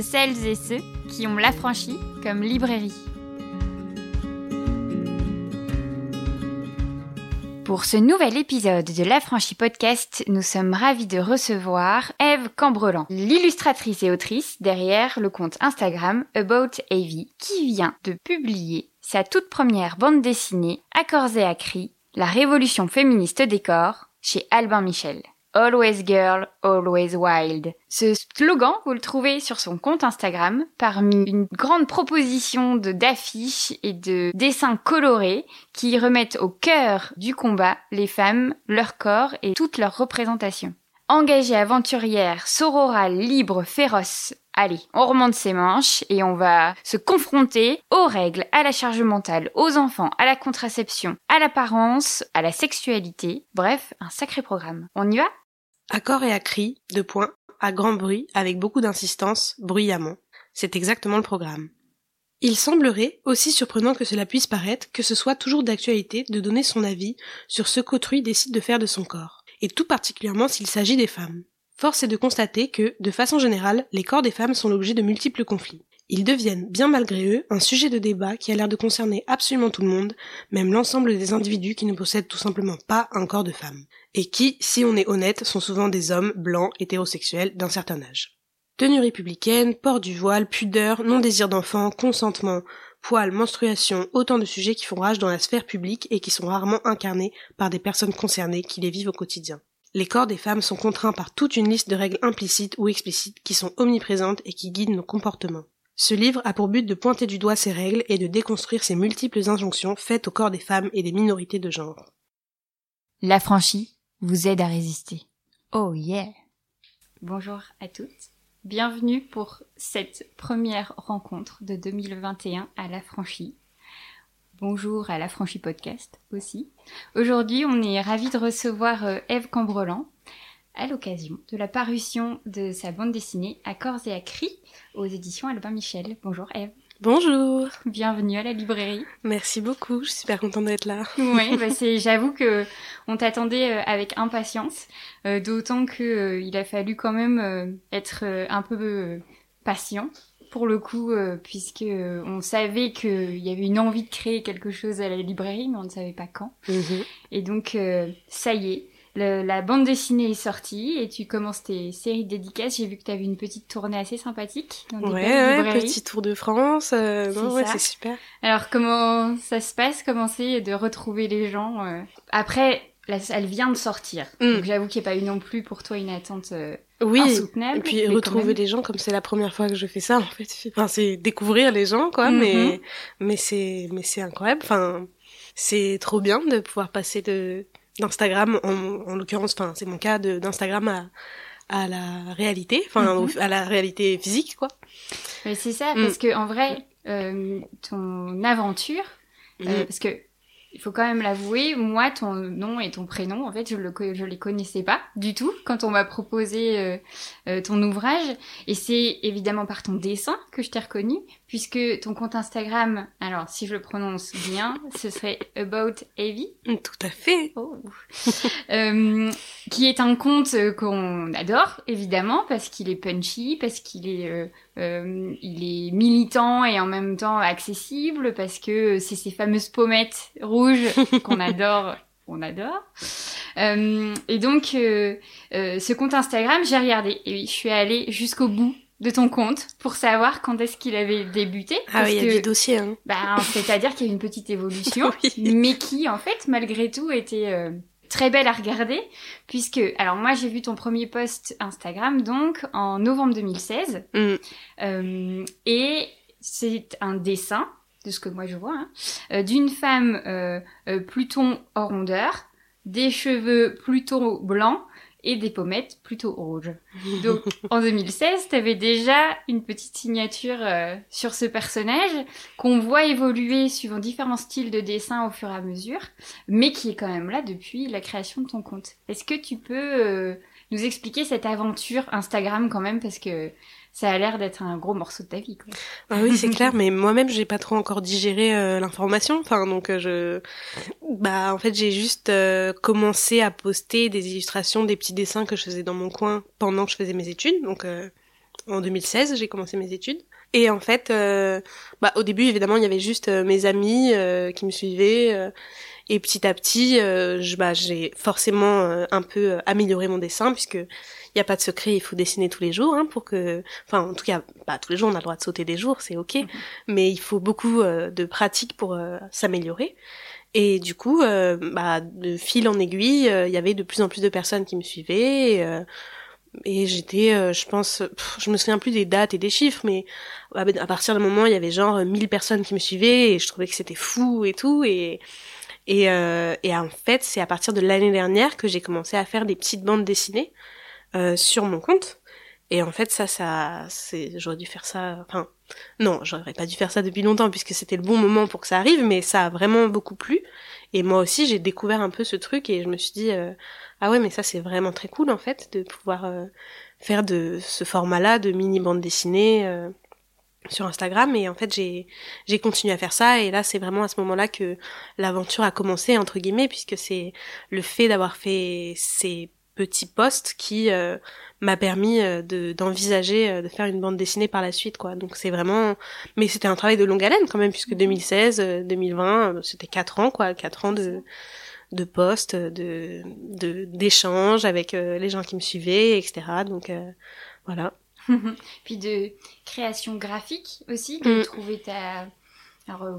celles et ceux qui ont l'affranchi comme librairie. Pour ce nouvel épisode de l'Affranchi Podcast, nous sommes ravis de recevoir Eve Cambrelan, l'illustratrice et autrice derrière le compte Instagram About Avy, qui vient de publier sa toute première bande dessinée, Accords et à cri, la révolution féministe des corps, chez Albin Michel. Always Girl, Always Wild. Ce slogan, vous le trouvez sur son compte Instagram parmi une grande proposition d'affiches et de dessins colorés qui remettent au cœur du combat les femmes, leur corps et toute leur représentation. Engagée aventurière, sororale, libre, féroce, Allez, on remonte ses manches et on va se confronter aux règles, à la charge mentale, aux enfants, à la contraception, à l'apparence, à la sexualité. Bref, un sacré programme. On y va? À et à cri, de points, à grand bruit, avec beaucoup d'insistance, bruyamment. C'est exactement le programme. Il semblerait, aussi surprenant que cela puisse paraître, que ce soit toujours d'actualité de donner son avis sur ce qu'autrui décide de faire de son corps, et tout particulièrement s'il s'agit des femmes. Force est de constater que, de façon générale, les corps des femmes sont l'objet de multiples conflits. Ils deviennent, bien malgré eux, un sujet de débat qui a l'air de concerner absolument tout le monde, même l'ensemble des individus qui ne possèdent tout simplement pas un corps de femme. Et qui, si on est honnête, sont souvent des hommes blancs, hétérosexuels, d'un certain âge. Tenue républicaine, port du voile, pudeur, non-désir d'enfant, consentement, poils, menstruation, autant de sujets qui font rage dans la sphère publique et qui sont rarement incarnés par des personnes concernées qui les vivent au quotidien. Les corps des femmes sont contraints par toute une liste de règles implicites ou explicites qui sont omniprésentes et qui guident nos comportements. Ce livre a pour but de pointer du doigt ces règles et de déconstruire ces multiples injonctions faites au corps des femmes et des minorités de genre. L'affranchi vous aide à résister. Oh yeah Bonjour à toutes. Bienvenue pour cette première rencontre de 2021 à l'affranchi. Bonjour à l'affranchi podcast aussi. Aujourd'hui, on est ravis de recevoir euh, Eve Cambrelan à l'occasion de la parution de sa bande dessinée Accords et à cri aux éditions Albin Michel. Bonjour Eve. Bonjour. Bienvenue à la librairie. Merci beaucoup, je suis super contente d'être là. oui, bah c'est, j'avoue que on t'attendait euh, avec impatience, euh, d'autant que il a fallu quand même être un peu patient pour le coup, euh, puisque euh, on savait qu'il y avait une envie de créer quelque chose à la librairie, mais on ne savait pas quand. Mhm. Et donc, euh, ça y est, la bande dessinée est sortie et tu commences tes séries de dédicaces. J'ai vu que tu avais une petite tournée assez sympathique. Dans des ouais, ouais, petit tour de France. ouais, c'est super. Alors, comment ça se passe? Comment c'est de retrouver les gens Après, elle vient de sortir. Mm. Donc j'avoue qu'il n'y a pas eu non plus pour toi une attente euh, oui. insoutenable. Et puis retrouver les gens comme c'est la première fois que je fais ça en fait. Enfin c'est découvrir les gens quoi, mais mm-hmm. mais c'est mais c'est incroyable. Enfin c'est trop bien de pouvoir passer de d'Instagram en, en l'occurrence. Enfin c'est mon cas d'Instagram à à la réalité, enfin mm-hmm. à la réalité physique quoi. Mais c'est ça mm. parce que en vrai euh, ton aventure euh, mm-hmm. parce que il faut quand même l'avouer, moi, ton nom et ton prénom, en fait, je le je les connaissais pas du tout quand on m'a proposé euh, ton ouvrage. Et c'est évidemment par ton dessin que je t'ai reconnu, puisque ton compte Instagram, alors si je le prononce bien, ce serait About Avy. Tout à fait. Oh. euh, qui est un compte qu'on adore, évidemment, parce qu'il est punchy, parce qu'il est, euh, euh, il est militant et en même temps accessible, parce que c'est ces fameuses pommettes rouges qu'on adore. On adore. Euh, et donc, ce compte Instagram, j'ai regardé et je suis allée jusqu'au bout de ton compte pour savoir quand est-ce qu'il avait débuté. Ah oui, il y a du dossier. Hein. Bah, c'est-à-dire qu'il y a une petite évolution, mais qui, en fait, malgré tout, était euh, très belle à regarder, puisque, alors moi, j'ai vu ton premier post Instagram, donc, en novembre 2016, mm. euh, et c'est un dessin, de ce que moi je vois, hein, euh, d'une femme euh, euh plutôt en rondeur, des cheveux plutôt blancs, et des pommettes plutôt rouges. Donc en 2016, tu avais déjà une petite signature euh, sur ce personnage qu'on voit évoluer suivant différents styles de dessin au fur et à mesure, mais qui est quand même là depuis la création de ton compte. Est-ce que tu peux euh, nous expliquer cette aventure Instagram quand même parce que ça a l'air d'être un gros morceau de ta vie. Quoi. Ah oui, c'est clair, mais moi-même, j'ai pas trop encore digéré euh, l'information. Enfin, donc euh, je, bah, en fait, j'ai juste euh, commencé à poster des illustrations, des petits dessins que je faisais dans mon coin pendant que je faisais mes études. Donc en 2016, j'ai commencé mes études. Et en fait, bah, au début, évidemment, il y avait juste mes amis qui me suivaient. Et petit à petit, je, bah, j'ai forcément un peu amélioré mon dessin, puisque il n'y a pas de secret, il faut dessiner tous les jours, hein, pour que... Enfin, en tout cas, pas tous les jours, on a le droit de sauter des jours, c'est ok. Mhm. Mais il faut beaucoup de pratique pour s'améliorer. Et du coup, bah, de fil en aiguille, il y avait de plus en plus de personnes qui me suivaient. Et, et j'étais euh, je pense je me souviens plus des dates et des chiffres mais à partir d'un moment il y avait genre 1000 personnes qui me suivaient et je trouvais que c'était fou et tout et et, euh, et en fait c'est à partir de l'année dernière que j'ai commencé à faire des petites bandes dessinées euh, sur mon compte. Et en fait ça ça c'est j'aurais dû faire ça enfin non j'aurais pas dû faire ça depuis longtemps puisque c'était le bon moment pour que ça arrive mais ça a vraiment beaucoup plu. Et moi aussi j'ai découvert un peu ce truc et je me suis dit euh, ah ouais mais ça c'est vraiment très cool en fait de pouvoir euh, faire de ce format-là de mini bande dessinée sur Instagram et en fait j'ai j'ai continué à faire ça et là c'est vraiment à ce moment-là que l'aventure a commencé entre guillemets puisque c'est le fait d'avoir fait ces petits posts qui euh, m'a permis de d'envisager de faire une bande dessinée par la suite quoi donc c'est vraiment mais c'était un travail de longue haleine quand même puisque 2016 2020 c'était quatre ans quoi quatre ans de de posts, de d'échanges avec euh, les gens qui me suivaient, etc. Donc euh, voilà. Puis de création graphique aussi, de mm. trouver ta alors, euh,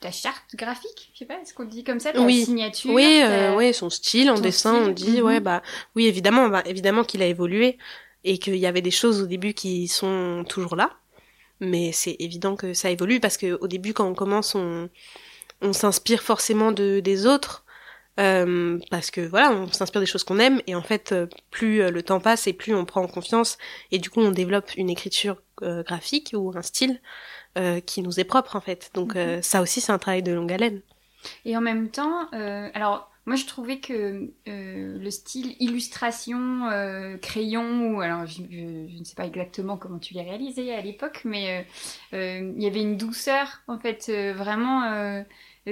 ta charte graphique, je sais pas, est-ce qu'on dit comme ça, ta oui. signature Oui, oui, son style en dessin, on dit, ouais, mm-hmm. bah oui, évidemment, bah, évidemment qu'il a évolué et qu'il y avait des choses au début qui sont toujours là, mais c'est évident que ça évolue parce que au début, quand on commence, on on s'inspire forcément de des autres euh, parce que voilà, on s'inspire des choses qu'on aime et en fait, euh, plus euh, le temps passe et plus on prend en confiance et du coup on développe une écriture graphique ou un style qui nous est propre en fait. Donc mhm. ça aussi c'est un travail de longue haleine. Et en même temps, alors moi je trouvais que le style illustration crayon ou alors je, je, ne sais pas exactement comment tu l'as réalisé à l'époque, mais il y avait une douceur en fait vraiment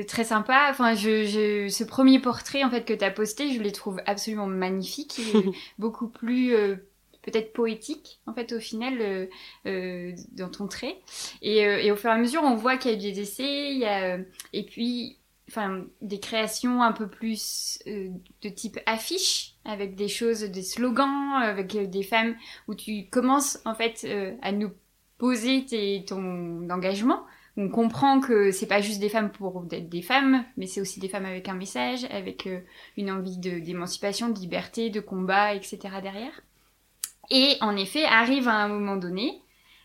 très sympa. Enfin, je, je, ce premier portrait en fait que tu as posté, je les trouve absolument magnifiques, et beaucoup plus euh, peut-être poétique en fait au final euh, euh dans ton trait. Et, et, au fur et à mesure, on voit qu'il y a des essais, il y a et puis enfin des créations un peu plus de type affiche avec des choses, des slogans, avec des femmes où tu commences en fait à nous poser tes, ton engagement on comprend que c'est pas juste des femmes pour être des femmes, mais c'est aussi des femmes avec un message, avec euh, une envie d'émancipation, de, liberté, de combat, etc. derrière. Et en effet, arrive à un moment donné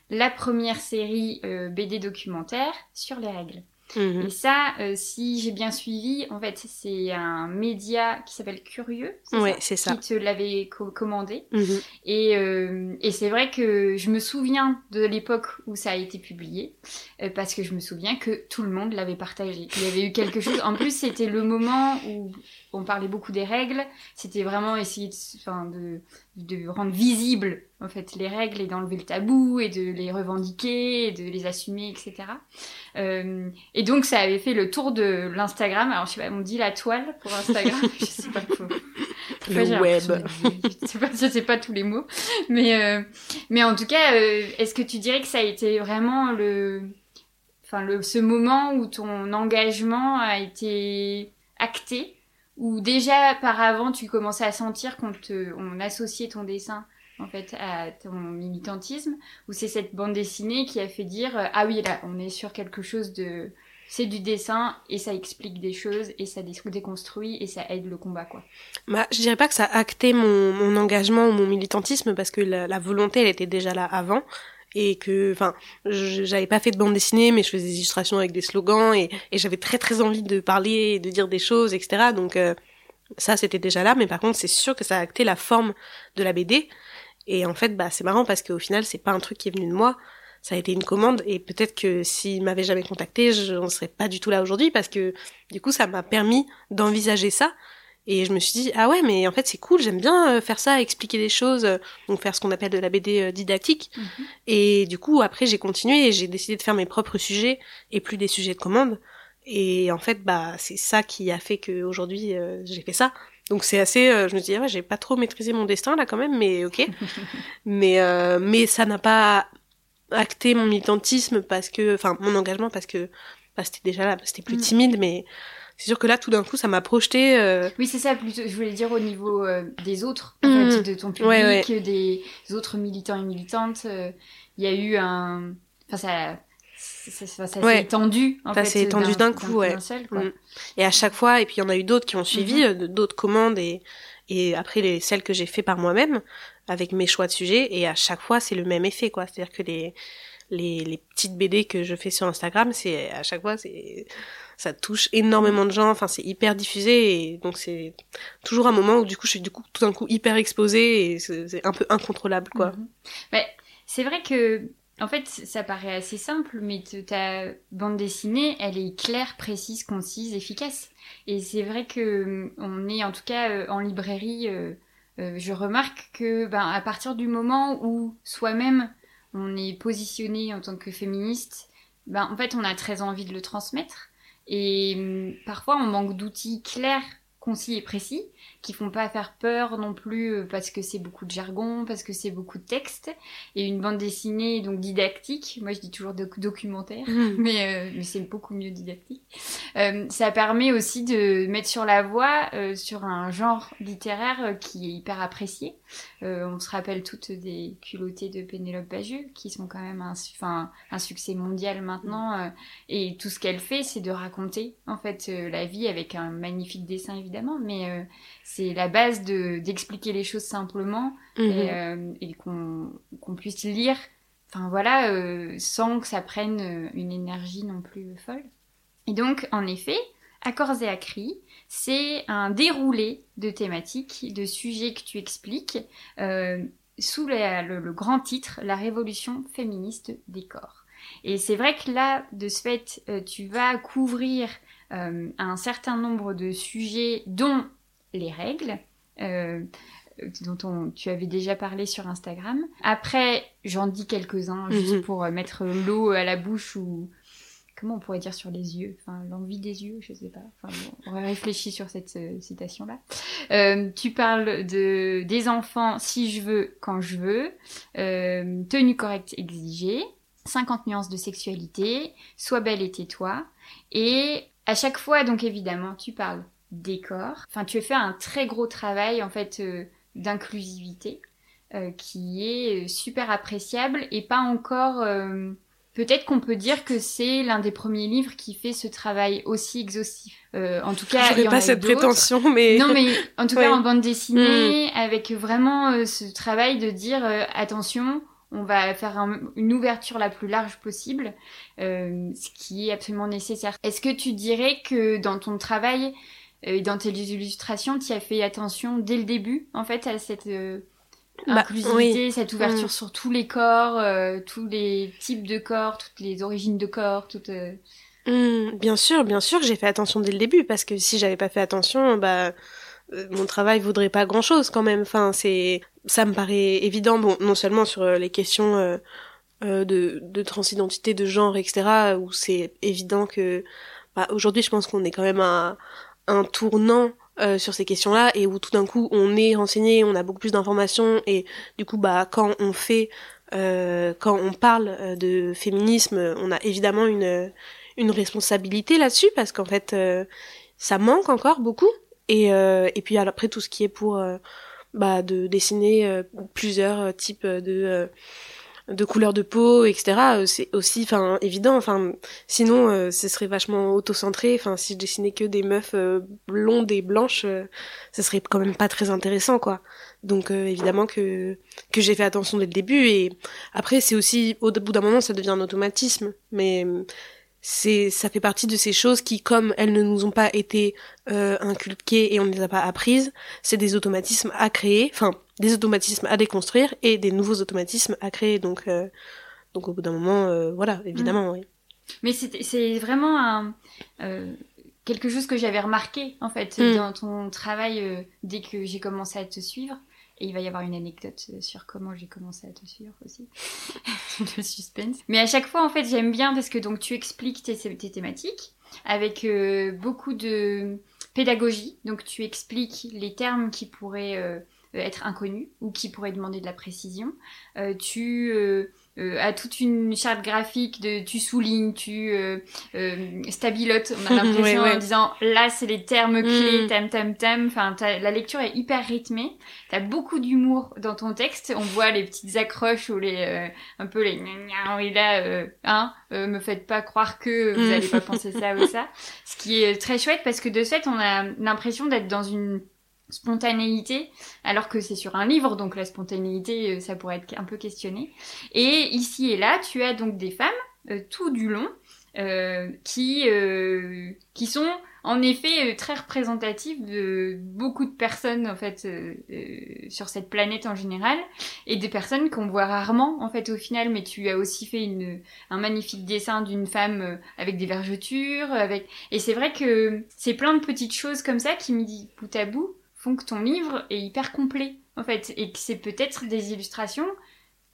la première série euh, BD documentaire sur les règles. Mhm. Et ça, euh, si j'ai bien suivi, en fait, c'est un média qui s'appelle Curieux. Oui, c'est ça. Qui te l'avait commandé. Mhm. Et, euh, et c'est vrai que je me souviens de l'époque où ça a été publié, euh, parce que je me souviens que tout le monde l'avait partagé. Il y avait eu quelque chose. En plus, c'était le moment où on parlait beaucoup des règles. C'était vraiment essayer de, enfin, de, de rendre visible en fait les règles et d'enlever le tabou et de les revendiquer et de les assumer, etc. Euh, et donc ça avait fait le tour de l'Instagram. Alors je sais pas, on dit la toile pour Instagram. je sais pas. Faut... Le web. Je sais pas, je sais pas tous les mots, mais euh, mais en tout cas, euh, est-ce que tu dirais que ça a été vraiment le, enfin le ce moment où ton engagement a été acté? Ou déjà par avant tu commençais à sentir qu'on te on associait ton dessin en fait à ton militantisme? Ou c'est cette bande dessinée qui a fait dire euh, ah oui là on est sur quelque chose de c'est du dessin et ça explique des choses et ça déconstruit et ça aide le combat quoi. Bah je dirais pas que ça a acté mon, mon engagement ou mon militantisme parce que la, la volonté elle était déjà là avant et que enfin j'avais pas fait de bande dessinée mais je faisais des illustrations avec des slogans et, j'avais très très envie de parler et de dire des choses etc donc euh, ça c'était déjà là. Mais par contre c'est sûr que ça a acté la forme de la BD et en fait bah c'est marrant parce qu'au final c'est pas un truc qui est venu de moi. Ça a été une commande. Et peut-être que s'il m'avait jamais contacté je n'en serais pas du tout là aujourd'hui parce que du coup ça m'a permis d'envisager ça et je me suis dit, ah ouais, mais en fait c'est cool, j'aime bien euh, faire ça, expliquer des choses, euh, donc faire ce qu'on appelle de la BD euh, didactique. Mhm. Et du coup, après j'ai continué et j'ai décidé de faire mes propres sujets et plus des sujets de commande. Et en fait, bah c'est ça qui a fait que aujourd'hui j'ai fait ça. Donc c'est assez, euh, je me dis, ouais, j'ai pas trop maîtrisé mon destin là quand même, mais ok. mais euh, mais ça n'a pas acté mon militantisme parce que, enfin mon engagement parce que bah, c'était déjà là, c'était plus mm. timide, mais c'est sûr que là tout d'un coup ça m'a projeté. Euh... Oui c'est ça, plutôt, je voulais dire au niveau euh, des autres, en mm. fait, de ton public, des autres militants et militantes. Il y a eu un, enfin ça ça, ça, s'est étendu en ça s'est étendu d'un coup ouais mm. et à chaque fois et puis il y en a eu d'autres qui ont suivi mm-hmm. euh, d'autres commandes et et après les celles que j'ai fait par moi-même avec mes choix de sujets et à chaque fois c'est le même effet quoi c'est-à-dire que les les, les petites BD que je fais sur Instagram c'est à chaque fois c'est ça touche énormément de gens enfin c'est hyper diffusé et donc c'est toujours un moment où du coup je suis du coup tout d'un coup hyper exposée et c'est un peu incontrôlable quoi mais c'est vrai que en fait, ça paraît assez simple, mais ta bande dessinée, elle est claire, précise, concise, efficace. Et c'est vrai que hum, on est, en tout cas, euh, en librairie, euh, euh, je remarque que, ben, à partir du moment où soi-même on est positionné en tant que féministe, ben, en fait, on a très envie de le transmettre. Et hum, parfois, on manque d'outils clairs, concis et précis qui font pas faire peur non plus euh, parce que c'est beaucoup de jargon, parce que c'est beaucoup de texte et une bande dessinée donc didactique. Moi je dis toujours documentaire, mmh. mais, euh, mais c'est beaucoup mieux didactique. Euh, ça permet aussi de mettre sur la voie sur un genre littéraire qui est hyper apprécié. on se rappelle toutes des culottées de Pénélope Bagieux qui sont quand même un, enfin, un succès mondial maintenant et tout ce qu'elle fait c'est de raconter en fait la vie avec un magnifique dessin évidemment mais c'est la base de d'expliquer les choses simplement et, mhm. euh, qu'on puisse lire enfin voilà euh, sans que ça prenne euh, une énergie non plus folle et donc en effet Accords et Acris, c'est un déroulé de thématiques, de sujets que tu expliques sous le, grand titre La révolution féministe des corps. Et c'est vrai que là, de ce fait, tu vas couvrir un certain nombre de sujets dont les règles. Euh, dont tu avais déjà parlé sur Instagram. Après, j'en dis quelques-uns juste mhm. pour euh, mettre l'eau à la bouche ou comment on pourrait dire sur les yeux, enfin l'envie des yeux, je sais pas. Enfin, on va réfléchir sur cette euh, citation-là. tu parles de des enfants si je veux, quand je veux, tenue correcte exigée, 50 nuances de sexualité, sois belle et tais-toi. Et à chaque fois, donc évidemment, tu parles décor. Enfin, tu as fait un très gros travail en fait euh, d'inclusivité euh, qui est euh, super appréciable et pas encore. Peut-être qu'on peut dire que c'est l'un des premiers livres qui fait ce travail aussi exhaustif. en tout cas, n'ai pas cette prétention, mais non, mais en tout cas en bande dessinée, mm. avec vraiment ce travail de dire attention, on va faire une ouverture la plus large possible, ce qui est absolument nécessaire. Est-ce que tu dirais que dans ton travail, et dans tes illustrations, tu as fait attention dès le début, en fait, à cette euh, bah, inclusivité, cette ouverture mm. sur tous les corps, euh, tous les types de corps, toutes les origines de corps, toutes. Euh. Mm, bien sûr, bien sûr j'ai fait attention dès le début, parce que si j'avais pas fait attention, bah mon travail vaudrait pas grand chose quand même. Enfin, c'est, ça me paraît évident. Bon, non seulement sur les questions de, de transidentité, de genre, etc., où c'est évident que bah, aujourd'hui, je pense qu'on est quand même à un tournant euh, sur ces questions-là et où tout d'un coup on est renseigné, on a beaucoup plus d'informations et du coup bah quand on fait euh, quand on parle euh, de féminisme, on a évidemment une une responsabilité là-dessus parce qu'en fait ça manque encore beaucoup et et puis après tout ce qui est pour bah de dessiner plusieurs types de de couleur de peau, etc. Euh, c'est aussi, enfin, évident. Enfin, sinon, euh, ce serait vachement auto-centré. Enfin, si je dessinais que des meufs euh, blondes et blanches, ce serait quand même pas très intéressant, quoi. Donc, évidemment que que j'ai fait attention dès le début. Et après, c'est aussi, au bout d'un moment, ça devient un automatisme. Mais c'est ça fait partie de ces choses qui comme elles ne nous ont pas été euh, inculquées et on ne les a pas apprises c'est des automatismes à créer enfin des automatismes à déconstruire et des nouveaux automatismes à créer donc euh, donc au bout d'un moment euh, voilà évidemment mm. oui mais c'est vraiment un quelque chose que j'avais remarqué en fait mm. dans ton travail dès que j'ai commencé à te suivre et il va y avoir une anecdote euh, sur comment j'ai commencé à te suivre aussi. le suspense. Mais à chaque fois, en fait, j'aime bien parce que donc tu expliques tes, thématiques avec euh, beaucoup de pédagogie, donc tu expliques les termes qui pourraient euh, être inconnus ou qui pourraient demander de la précision. Tu euh, à toute une charte graphique de tu soulignes, tu euh, euh, stabilotes, on a l'impression en disant là c'est les termes clés, mm. tam tam tam. Enfin, la lecture est hyper rythmée. T'as beaucoup d'humour dans ton texte. On voit les petites accroches ou les euh, un peu les et là euh, hein, me faites pas croire que vous mm. allez pas penser ça ou ça. Ce qui est très chouette parce que de fait on a l'impression d'être dans une spontanéité, alors que c'est sur un livre, donc la spontanéité, euh, ça pourrait être un peu questionné. Et ici et là, tu as donc des femmes, euh, tout du long, euh, qui, qui sont en effet très représentatives de beaucoup de personnes en fait sur cette planète en général et des personnes qu'on voit rarement en fait au final mais tu as aussi fait une, un magnifique dessin d'une femme avec des vergetures avec et c'est vrai que c'est plein de petites choses comme ça qui me dit bout à bout que ton livre est hyper complet, en fait, et que c'est peut-être des illustrations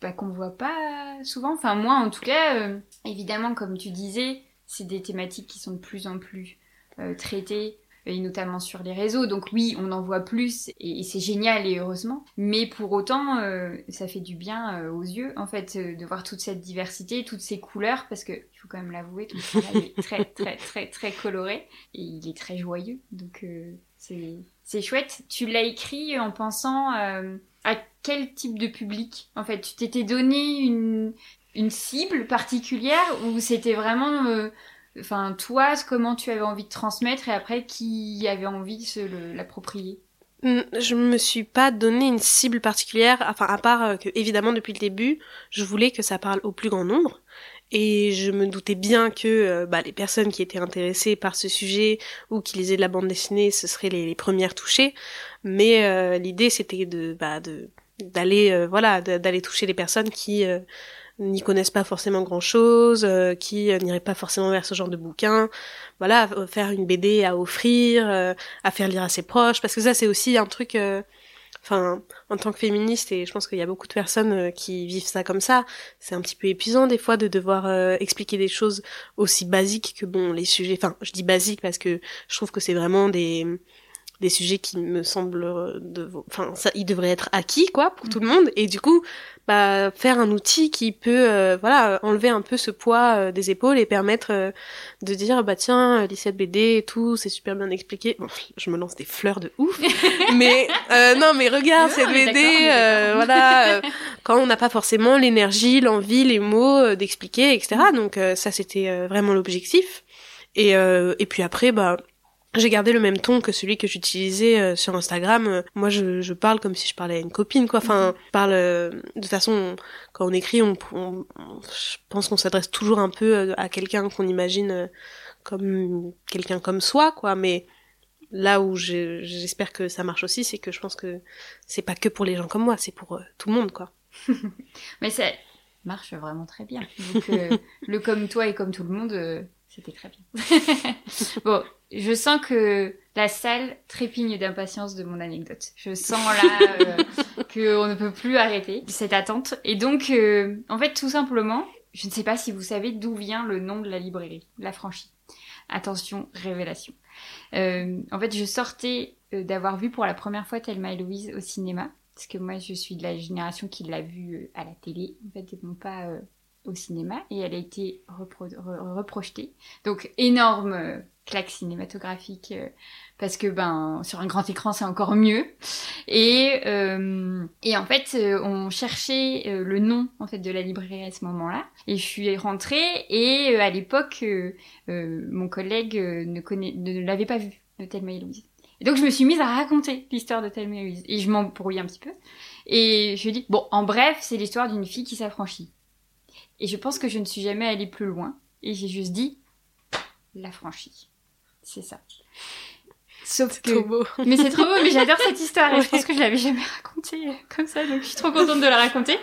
bah, qu'on voit pas souvent. Enfin, moi, en tout cas, euh, évidemment, comme tu disais, c'est des thématiques qui sont de plus en plus euh, traitées, et notamment sur les réseaux. Donc oui, on en voit plus, et, c'est génial, et heureusement. Mais pour autant, euh, ça fait du bien aux yeux, en fait, de voir toute cette diversité, toutes ces couleurs, parce que, il faut quand même l'avouer, tout ça est très, très, très, très coloré, et il est très joyeux. Donc c'est c'est chouette. Tu l'as écrit en pensant euh, à quel type de public En fait, tu t'étais donné une, une cible particulière ou c'était vraiment, euh, toi, comment tu avais envie de transmettre et après qui avait envie de se l'approprier? Hmm, je me suis pas donné une cible particulière, enfin à part euh, que évidemment depuis le début, je voulais que ça parle au plus grand nombre et je me doutais bien que euh, bah, les personnes qui étaient intéressées par ce sujet ou qui lisaient de la bande dessinée, ce seraient les, premières touchées. Mais euh, l'idée, c'était de bah, d'aller euh, voilà d'aller toucher les personnes qui n'y connaissent pas forcément grand chose, qui n'iraient pas forcément vers ce genre de bouquin. Voilà, faire une BD à offrir, à faire lire à ses proches, parce que ça c'est aussi un truc enfin en tant que féministe et je pense qu'il y a beaucoup de personnes euh, qui vivent ça comme ça c'est un petit peu épuisant des fois de devoir euh, expliquer des choses aussi basiques que bon les sujets enfin je dis basiques parce que je trouve que c'est vraiment des des sujets qui me semblent euh, de enfin ça ils devraient être acquis quoi pour tout le monde. Et du coup bah faire un outil qui peut euh, voilà enlever un peu ce poids euh, des épaules et permettre de dire bah tiens lycée de BD et tout c'est super bien expliqué. Bon je me lance des fleurs de ouf. Mais non mais regarde cette BD voilà quand on n'a pas forcément l'énergie l'envie les mots d'expliquer etc donc ça c'était vraiment l'objectif. Et et puis après bah j'ai gardé le même ton que celui que j'utilisais euh, sur Instagram. Euh, moi, je, je, parle comme si je parlais à une copine, quoi. Enfin, je parle euh, de toute façon quand on écrit, on, je pense qu'on s'adresse toujours un peu à quelqu'un qu'on imagine comme quelqu'un comme soi, quoi. Mais là où j'espère que ça marche aussi, c'est que je pense que c'est pas que pour les gens comme moi, c'est pour tout le monde, quoi. Mais ça marche vraiment très bien. Donc, le comme toi et comme tout le monde c'était très bien. bon, je sens que la salle trépigne d'impatience de mon anecdote. Je sens là euh, qu'on ne peut plus arrêter cette attente. Et donc, euh, en fait, tout simplement, je ne sais pas si vous savez d'où vient le nom de la librairie, la franchise. Attention, révélation. Euh, en fait, je sortais d'avoir vu pour la première fois Thelma et Louise au cinéma. Parce que moi, je suis de la génération qui l'a vu à la télé, en fait, et non pas au cinéma et elle a été reprojetée. Donc énorme euh, claque cinématographique euh, parce que ben sur un grand écran c'est encore mieux. Et euh, et en fait on cherchait le nom en fait de la librairie à ce moment-là et je suis rentrée et à l'époque mon collègue ne connaît ne l'avait pas vu de Thelma et Louise. Et donc je me suis mise à raconter l'histoire de Thelma et Louise et je m'embrouille un petit peu. Et je dis bon en bref c'est l'histoire d'une fille qui s'affranchit. Et je pense que je ne suis jamais allée plus loin. Et j'ai juste dit, la franchie. C'est ça. Sauf que. Trop beau. Mais c'est trop beau, mais j'adore cette histoire et je pense que je l'avais jamais racontée euh, comme ça, donc je suis trop contente de la raconter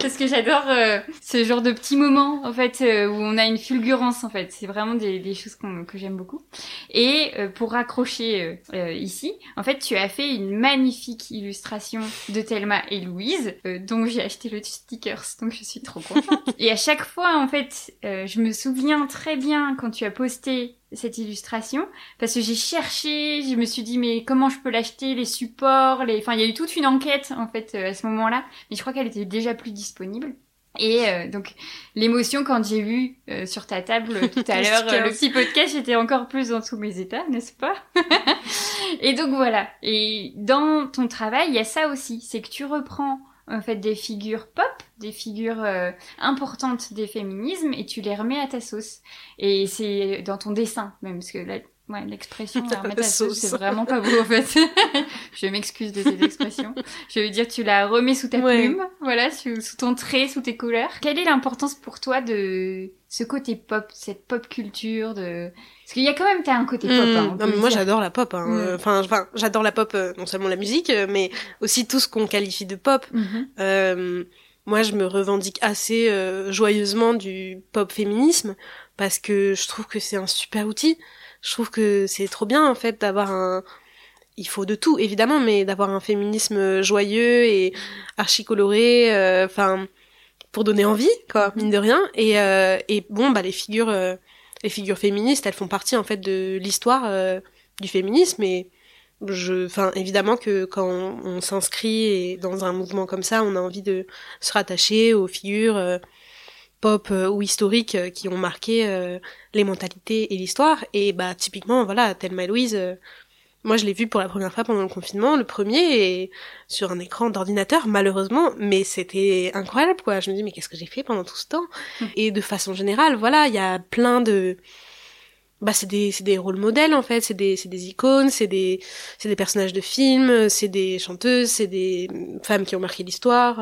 parce que j'adore euh, ce genre de petits moments en fait euh, où on a une fulgurance en fait. C'est vraiment des, des choses que j'aime beaucoup. Et pour raccrocher ici, en fait, tu as fait une magnifique illustration de Thelma et Louise, dont j'ai acheté le stickers, donc je suis trop contente. et à chaque fois, en fait, je me souviens très bien quand tu as posté cette illustration parce que j'ai cherché, je me suis dit mais comment je peux l'acheter, les supports, les, enfin il y a eu toute une enquête en fait euh, à ce moment-là, mais je crois qu'elle était déjà plus disponible. Et euh, donc l'émotion quand j'ai vu euh, sur ta table tout à l'heure le petit podcast, j'étais encore plus dans tous mes états, n'est-ce pas? Et donc voilà. Et dans ton travail, il y a ça aussi, c'est que tu reprends en fait des figures pop, des figures euh, importantes des féminismes et tu les remets à ta sauce. Et c'est dans ton dessin même parce que là Ouais, l'expression la sauce, c'est vraiment pas beau en fait. je m'excuse de cette expression. Je veux dire, tu la remets sous ta plume, voilà, sous, sous, ton trait, sous tes couleurs. Quelle est l'importance pour toi de ce côté pop, cette pop culture de parce qu'il y a quand même t'as un côté pop. Mmh. Hein, non, mais moi j'adore la pop. Hein. Mmh. Enfin, enfin, j'adore la pop, euh, non seulement la musique, euh, mais aussi tout ce qu'on qualifie de pop. Mmh. Euh, moi, je me revendique assez euh, joyeusement du pop féminisme parce que je trouve que c'est un super outil je trouve que c'est trop bien en fait d'avoir un il faut de tout évidemment mais d'avoir un féminisme joyeux et archi coloré euh, enfin pour donner envie quoi mine de rien. Et euh, bon bah les figures euh, les figures féministes elles font partie en fait de l'histoire du féminisme. Et je enfin évidemment que quand on s'inscrit dans un mouvement comme ça on a envie de se rattacher aux figures pop euh, ou historiques euh, qui ont marqué euh, les mentalités et l'histoire. Et bah typiquement, voilà, Thelma et Louise, moi je l'ai vu pour la première fois pendant le confinement, le premier, et sur un écran d'ordinateur, malheureusement, mais c'était incroyable, quoi. Je me dis, mais qu'est-ce que j'ai fait pendant tout ce temps? Et de façon générale, voilà, il y a plein de... Bah, c'est des, c'est des rôles modèles, en fait, c'est des, c'est des icônes, c'est des, c'est des personnages de films, c'est des chanteuses, c'est des femmes qui ont marqué l'histoire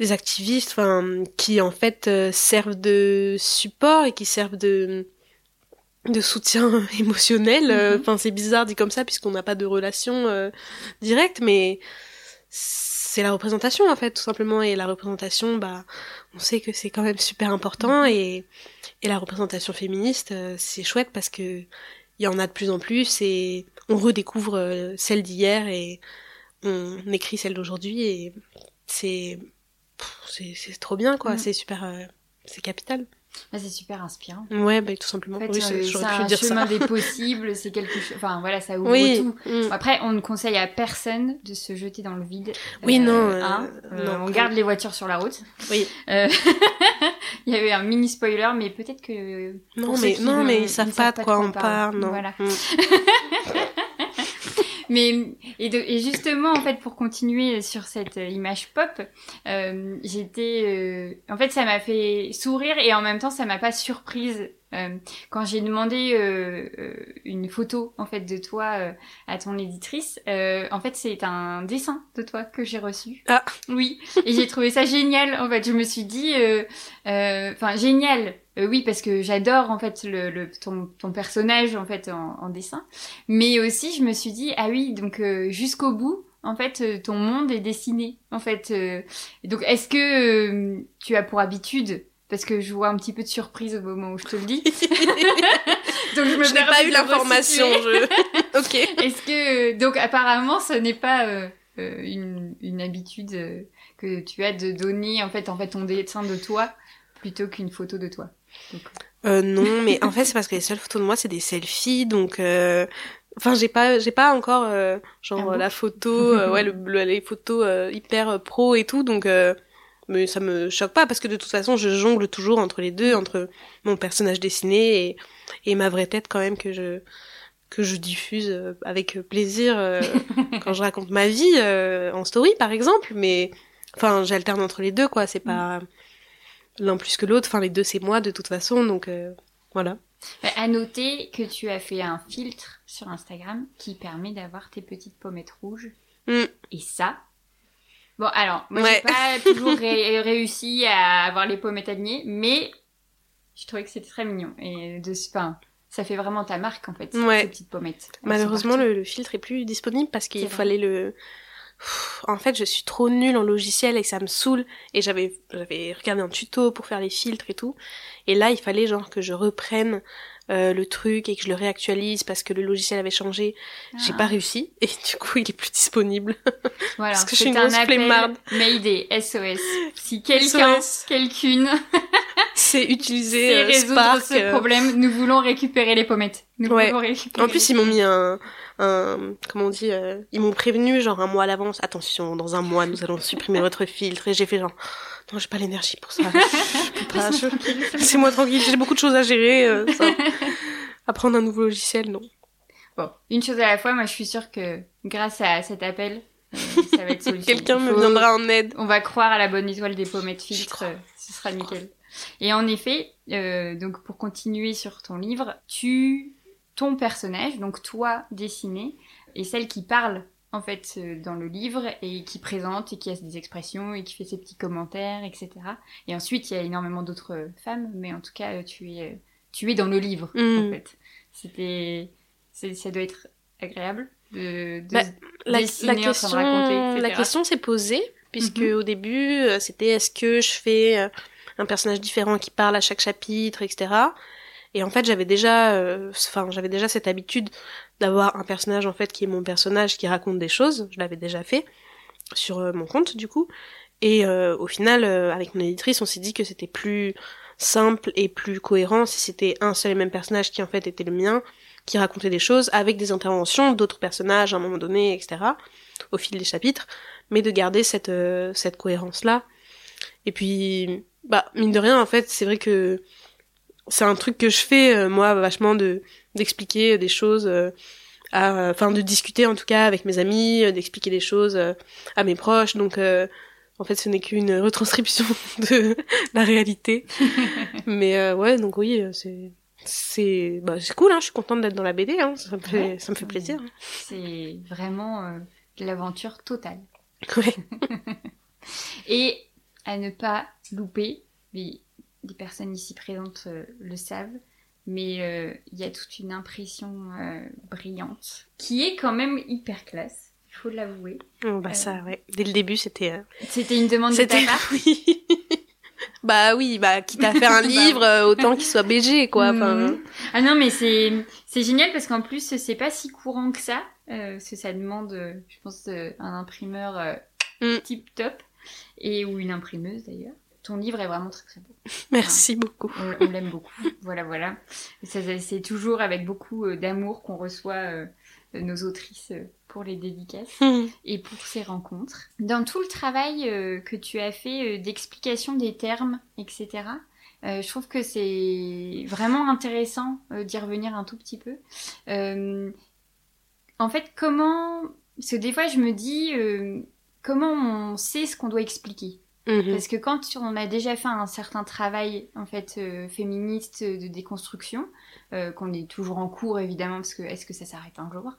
des activistes enfin qui en fait euh, servent de support et qui servent de de soutien émotionnel euh, mhm. enfin c'est bizarre dit comme ça puisqu'on n'a pas de relation euh, directe mais c'est la représentation en fait tout simplement et la représentation bah on sait que c'est quand même super important mhm. et et la représentation féministe c'est chouette parce que il y en a de plus en plus et on redécouvre celle d'hier et on écrit celle d'aujourd'hui et c'est c'est trop bien, quoi. Mm. C'est super, euh, c'est capital. Bah, c'est super inspirant. Ouais, bah, tout simplement. En fait, c'est un chemin des possibles, c'est quelque chose. Enfin, voilà, ça ouvre tout. Mm. Après, on ne conseille à personne de se jeter dans le vide. Oui, non, euh, hein. euh, non. On garde les voitures sur la route. Oui. Il y avait un mini spoiler, mais peut-être que. Non, mais non, mais ils savent pas de quoi on parle. Non. Voilà. Mm. Mais et, justement en fait pour continuer sur cette euh, image pop, euh, j'étais euh, en fait ça m'a fait sourire et en même temps ça m'a pas surprise euh, quand j'ai demandé euh, euh, une photo en fait de toi à ton éditrice, en fait c'est un dessin de toi que j'ai reçu. Ah oui, et j'ai trouvé ça génial. En fait, je me suis dit, enfin génial. oui, parce que j'adore en fait le, le ton, ton, personnage en fait en, en, dessin, mais aussi je me suis dit ah oui donc jusqu'au bout en fait, ton monde est dessiné. En fait, donc est-ce que tu as pour habitude parce que je vois un petit peu de surprise au moment où je te le dis. donc je me n'ai pas eu l'information. Je... ok. Est-ce que donc apparemment ce n'est pas euh, euh, une, une, habitude euh, que tu as de donner en fait en fait ton dessin de toi plutôt qu'une photo de toi. Euh, non, mais en fait c'est parce que les seules photos de moi c'est des selfies donc. Enfin, j'ai pas, j'ai pas encore genre ah la photo, ouais, le, les photos hyper pro et tout, donc mais ça me choque pas parce que de toute façon je jongle toujours entre les deux, entre mon personnage dessiné et, et ma vraie tête quand même que je que je diffuse euh, avec plaisir euh, quand je raconte ma vie euh, en story par exemple, mais enfin j'alterne entre les deux quoi, c'est pas mm. l'un plus que l'autre, enfin les deux c'est moi de toute façon donc voilà. À noter que tu as fait un filtre sur Instagram qui permet d'avoir tes petites pommettes rouges. Mm. Et ça, Bon, alors, moi, j'ai pas toujours réussi à avoir les pommettes alignées, mais je trouvais que c'était très mignon. Et de, enfin, ça fait vraiment ta marque, en fait, ces petites pommettes. Malheureusement, le, filtre est plus disponible parce qu'il fallait le... En fait, je suis trop nulle en logiciel et ça me saoule. Et j'avais, j'avais regardé un tuto pour faire les filtres et tout. Et là, il fallait genre que je reprenne euh, le truc et que je le réactualise parce que le logiciel avait changé. J'ai pas ah. réussi et du coup il est plus disponible. Voilà, parce que je suis une grosse flemmarde. Mayday, SOS. Si quelqu'un, quelqu'une c'est utiliser C'est euh, résoudre Spark. ce euh, problème. Nous voulons récupérer les pommettes. Nous Ouais. récupérer En plus, ils m'ont mis un, un, comment on dit, euh, ils m'ont prévenu genre un mois à l'avance. Attention, dans un mois, nous allons supprimer votre filtre. Et j'ai fait genre, non, j'ai pas l'énergie pour ça. Je- Laissez-moi tranquille, j'ai beaucoup de choses à gérer. euh, ça. Apprendre un nouveau logiciel, non. Bon, une chose à la fois, moi je suis sûre que grâce à cet appel, euh, ça va être solutionné. Quelqu'un me viendra en aide. On va croire à la bonne étoile des pommettes filtres, ce sera nickel. Et en effet, euh, donc pour continuer sur ton livre, tu ton personnage, donc toi dessiné, et celle qui parle en fait euh, dans le livre et qui présente et qui a des expressions et qui fait ses petits commentaires, etc. Et ensuite il y a énormément d'autres euh, femmes, mais en tout cas euh, tu es tu es dans le livre en Mm. fait. C'était c'est- ça doit être agréable de, de Bah, La, question, raconter, la question s'est posée puisque Mhm. au début c'était est-ce que je fais un personnage différent qui parle à chaque chapitre, etc. Et en fait j'avais déjà, euh, enfin j'avais déjà cette habitude d'avoir un personnage en fait qui est mon personnage qui raconte des choses. Je l'avais déjà fait sur euh, mon compte du coup. Et euh, au final, avec mon éditrice, on s'est dit que c'était plus simple et plus cohérent si c'était un seul et même personnage qui en fait était le mien, qui racontait des choses avec des interventions d'autres personnages à un moment donné, etc. au fil des chapitres, mais de garder cette cette cohérence là. Et puis, bah mine de rien, en fait, c'est vrai que c'est un truc que je fais euh, moi vachement de d'expliquer des choses. euh, à- enfin de discuter en tout cas avec mes amis, euh, d'expliquer des choses euh, à mes proches. Donc euh, en fait, ce n'est qu'une retranscription de la réalité. Mais euh, ouais, donc oui, euh, c'est c'est bah, c'est cool. Hein, je suis contente d'être dans la BD. Hein, ça me fait Ouais. ça me fait plaisir. C'est vraiment euh, de l'aventure totale. Ouais. Et à ne pas louper, mais les personnes ici présentes euh, le savent, mais euh, il y a toute une impression euh, brillante qui est quand même hyper classe, il faut l'avouer. Oh, bah ça, ouais. Dès le début, c'était. C'était une demande de ta C'était part? oui. bah oui, bah quitte à faire un Bah livre, euh, autant qu'il soit BG quoi. Enfin, Mhm. Ah non, mais c'est c'est génial parce qu'en plus c'est pas si courant que ça, euh, parce que ça demande, je pense, un imprimeur euh, Mm. tip top et ou une imprimeuse d'ailleurs. Ton livre est vraiment très très beau. merci beaucoup. On, on l'aime beaucoup. Voilà, voilà. C'est toujours avec beaucoup euh, d'amour qu'on reçoit euh, nos autrices euh, pour les dédicaces et pour ces rencontres. Dans tout le travail euh, que tu as fait d'explication des termes, etc., je trouve que c'est vraiment intéressant d'y revenir un tout petit peu. En fait, comment... Parce que des fois, je me dis, comment on sait ce qu'on doit expliquer? Mhm. parce que quand on a déjà fait un certain travail en fait euh, féministe de déconstruction, euh, qu'on est toujours en cours évidemment, parce que est-ce que ça s'arrête un jour?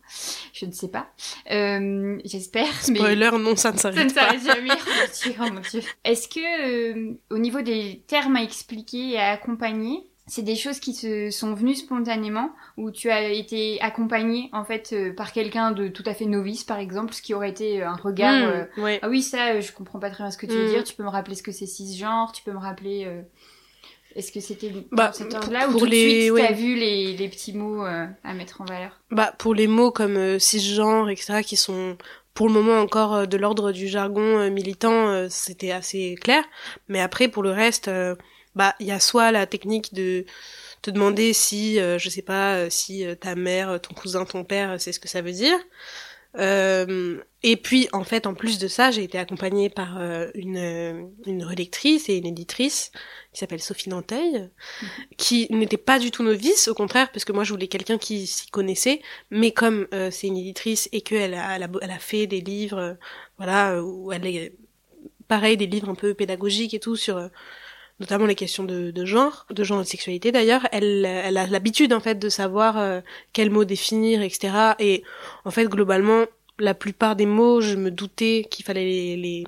Je ne sais pas. Euh, J'espère. mais- Spoiler, non, ça ne ça ne s'arrête pas. s'arrête jamais. Oh mon Dieu, oh mon Dieu. Est-ce que, euh, au niveau des termes à expliquer et à accompagner, c'est des choses qui se sont venues spontanément ou tu as été accompagné en fait euh, par quelqu'un de tout à fait novice par exemple, ce qui aurait été un regard. Mhm, euh, ouais. ah oui, ça, euh, je comprends pas très bien ce que tu veux Mm. dire. Tu peux me rappeler ce que c'est cisgenre Tu peux me rappeler. euh, Est-ce que c'était Bah, dans cet pour- ordre-là ou tout de les- suite ouais. t'as vu les, les petits mots euh, à mettre en valeur? Bah pour les mots comme euh, cisgenre, etc., qui sont pour le moment encore euh, de l'ordre du jargon euh, militant, euh, c'était assez clair. Mais après pour le reste, euh, bah il y a soit la technique de te demander si, euh, je sais pas, euh, si euh, ta mère, ton cousin, ton père, euh, c'est ce que ça veut dire. Euh, et puis en fait, en plus de ça, j'ai été accompagnée par euh, une, euh, une relectrice et une éditrice qui s'appelle Sophie Nanteuil, qui n'était pas du tout novice, au contraire, parce que moi je voulais quelqu'un qui s'y connaissait, mais comme euh, c'est une éditrice et qu'elle a, elle a, elle a fait des livres, euh, voilà, euh, où elle est pareil, des livres un peu pédagogiques et tout sur euh, notamment les questions de, de genre, de genre et de sexualité d'ailleurs, elle, elle a l'habitude en fait de savoir euh, quels mots définir, etc. Et en fait globalement, la plupart des mots, je me doutais qu'il fallait les, les,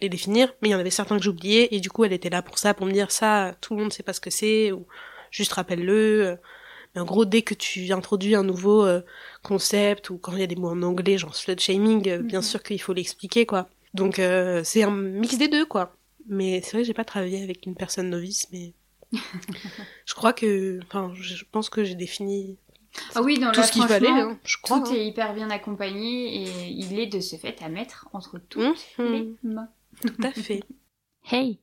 les définir, mais il y en avait certains que j'oubliais, et du coup elle était là pour ça, pour me dire ça, tout le monde sait pas ce que c'est, ou juste rappelle-le. Mais en gros, dès que tu introduis un nouveau euh, concept, ou quand il y a des mots en anglais, genre slut shaming, euh, bien Mhm. sûr qu'il faut l'expliquer, quoi. Donc euh, c'est un mix des deux, quoi. Mais c'est vrai que j'ai pas travaillé avec une personne novice, mais je crois que, enfin, je pense que j'ai défini Ah oui, dans tout là, ce qu'il fallait, franchement, hein, je crois. Tout est hyper bien accompagné et il est de ce fait à mettre entre toutes hein. Mhm, les mains. Tout à fait. Hey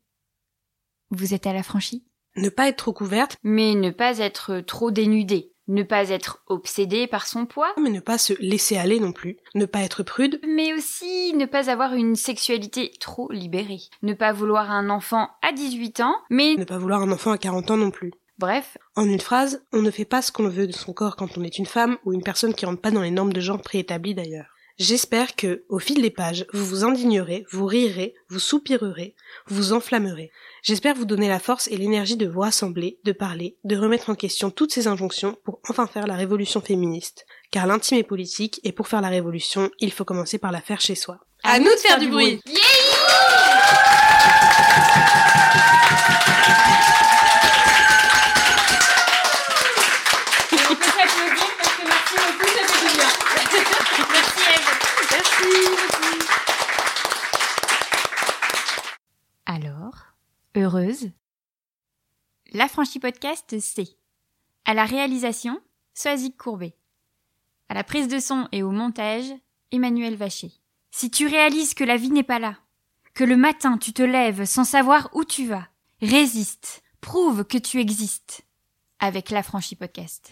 Vous êtes à la franchie Ne pas être trop couverte, mais ne pas être trop dénudée. Ne pas être obsédée par son poids, mais ne pas se laisser aller non plus. Ne pas être prude, mais aussi ne pas avoir une sexualité trop libérée. Ne pas vouloir un enfant à 18 ans, mais ne pas vouloir un enfant à 40 ans non plus. bref, En une phrase, on ne fait pas ce qu'on veut de son corps quand on est une femme ou une personne qui rentre pas dans les normes de genre préétablies d'ailleurs. J'espère que, au fil des pages, vous vous indignerez, vous rirez, vous soupirerez, vous enflammerez. J'espère vous donner la force et l'énergie de vous rassembler, de parler, de remettre en question toutes ces injonctions pour enfin faire la révolution féministe. Car l'intime est politique et pour faire la révolution, il faut commencer par la faire chez soi. À nous de faire du bruit on peut s'applaudir parce que merci beaucoup, ça fait du bien. merci Eve. Alors, heureuse La franchie podcast, c'est à la réalisation, Soazic Courbet. À la prise de son et au montage, Emmanuel Vacher. Si tu réalises que la vie n'est pas là, que le matin tu te lèves sans savoir où tu vas, résiste, prouve que tu existes avec la franchie podcast.